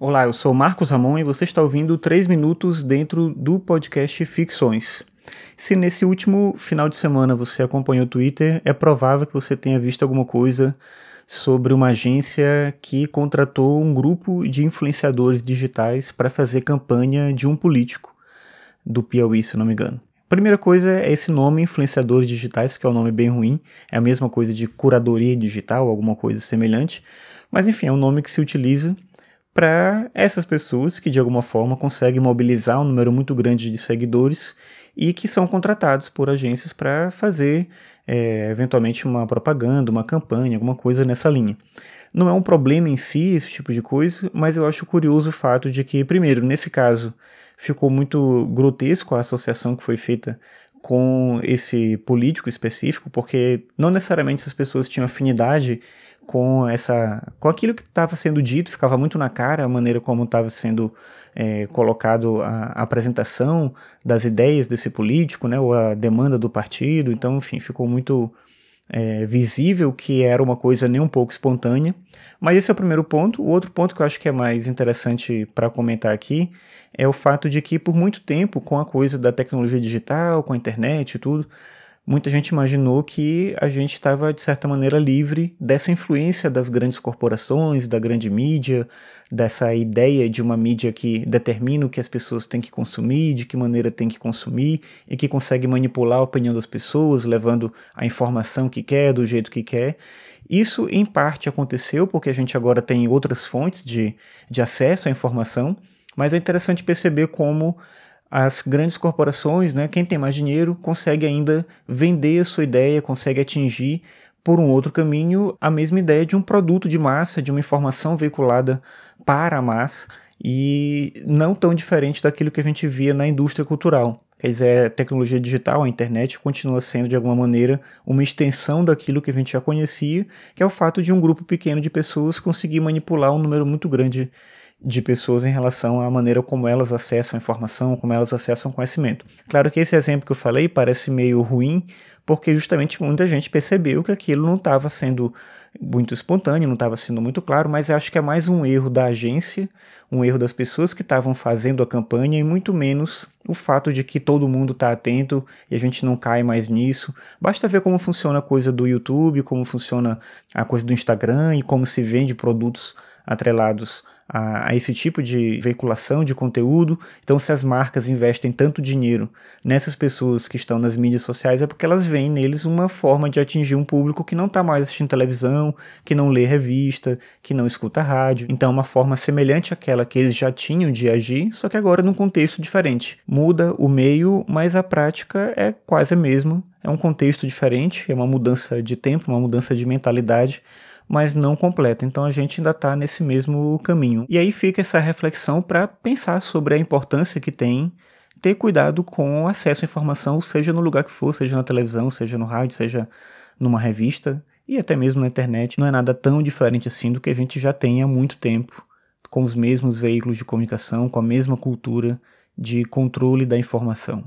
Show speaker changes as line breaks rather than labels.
Olá, eu sou Marcos Ramon e você está ouvindo 3 minutos dentro do podcast Ficções. Se nesse último final de semana você acompanhou o Twitter, é provável que você tenha visto alguma coisa sobre uma agência que contratou um grupo de influenciadores digitais para fazer campanha de um político do Piauí, se não me engano. Primeira coisa é esse nome, influenciadores digitais, que é um nome bem ruim, é a mesma coisa de curadoria digital, alguma coisa semelhante, mas enfim, é um nome que se utiliza para essas pessoas que de alguma forma conseguem mobilizar um número muito grande de seguidores e que são contratados por agências para fazer é, eventualmente uma propaganda, uma campanha, alguma coisa nessa linha. Não é um problema em si esse tipo de coisa, mas eu acho curioso o fato de que, primeiro, nesse caso, ficou muito grotesco a associação que foi feita com esse político específico, porque não necessariamente essas pessoas tinham afinidade com essa com aquilo que estava sendo dito ficava muito na cara a maneira como estava sendo é, colocado a, a, apresentação das ideias desse político né ou a demanda do partido. Então enfim ficou muito é, visível que era uma coisa nem um pouco espontânea. Mas esse é o primeiro ponto. O outro ponto que eu acho que é mais interessante para comentar aqui é o fato de que por muito tempo com a coisa da tecnologia digital com a internet e tudo muita gente imaginou que a gente estava, de certa maneira, livre dessa influência das grandes corporações, da grande mídia, dessa ideia de uma mídia que determina o que as pessoas têm que consumir, de que maneira tem que consumir e que consegue manipular a opinião das pessoas, levando a informação que quer, do jeito que quer. Isso, em parte, aconteceu porque a gente agora tem outras fontes de, de acesso à informação, mas é interessante perceber como as grandes corporações, né, quem tem mais dinheiro, consegue ainda vender a sua ideia, consegue atingir por um outro caminho a mesma ideia de um produto de massa, de uma informação veiculada para a massa e não tão diferente daquilo que a gente via na indústria cultural. Quer dizer, a tecnologia digital, a internet, continua sendo de alguma maneira uma extensão daquilo que a gente já conhecia, que é o fato de um grupo pequeno de pessoas conseguir manipular um número muito grande de pessoas em relação à maneira como elas acessam a informação, como elas acessam o conhecimento. Claro que esse exemplo que eu falei parece meio ruim, porque justamente muita gente percebeu que aquilo não estava sendo muito espontâneo, não estava sendo muito claro, mas acho que é mais um erro da agência, um erro das pessoas que estavam fazendo a campanha e muito menos o fato de que todo mundo está atento e a gente não cai mais nisso. Basta ver como funciona a coisa do YouTube, como funciona a coisa do Instagram e como se vende produtos atrelados a, a, esse tipo de veiculação de conteúdo. Então, se as marcas investem tanto dinheiro nessas pessoas que estão nas mídias sociais, é porque elas veem neles uma forma de atingir um público que não está mais assistindo televisão, que não lê revista, que não escuta rádio. Então, é uma forma semelhante àquela que eles já tinham de agir, só que agora num contexto diferente. Muda o meio, mas a prática é quase a mesma. É um contexto diferente, é uma mudança de tempo, uma mudança de mentalidade mas não completa. Então a gente ainda está nesse mesmo caminho. E aí fica essa reflexão para pensar sobre a importância que tem ter cuidado com o acesso à informação, seja no lugar que for, seja na televisão, seja no rádio, seja numa revista e até mesmo na internet. Não é nada tão diferente assim do que a gente já tem há muito tempo, com os mesmos veículos de comunicação, com a mesma cultura de controle da informação.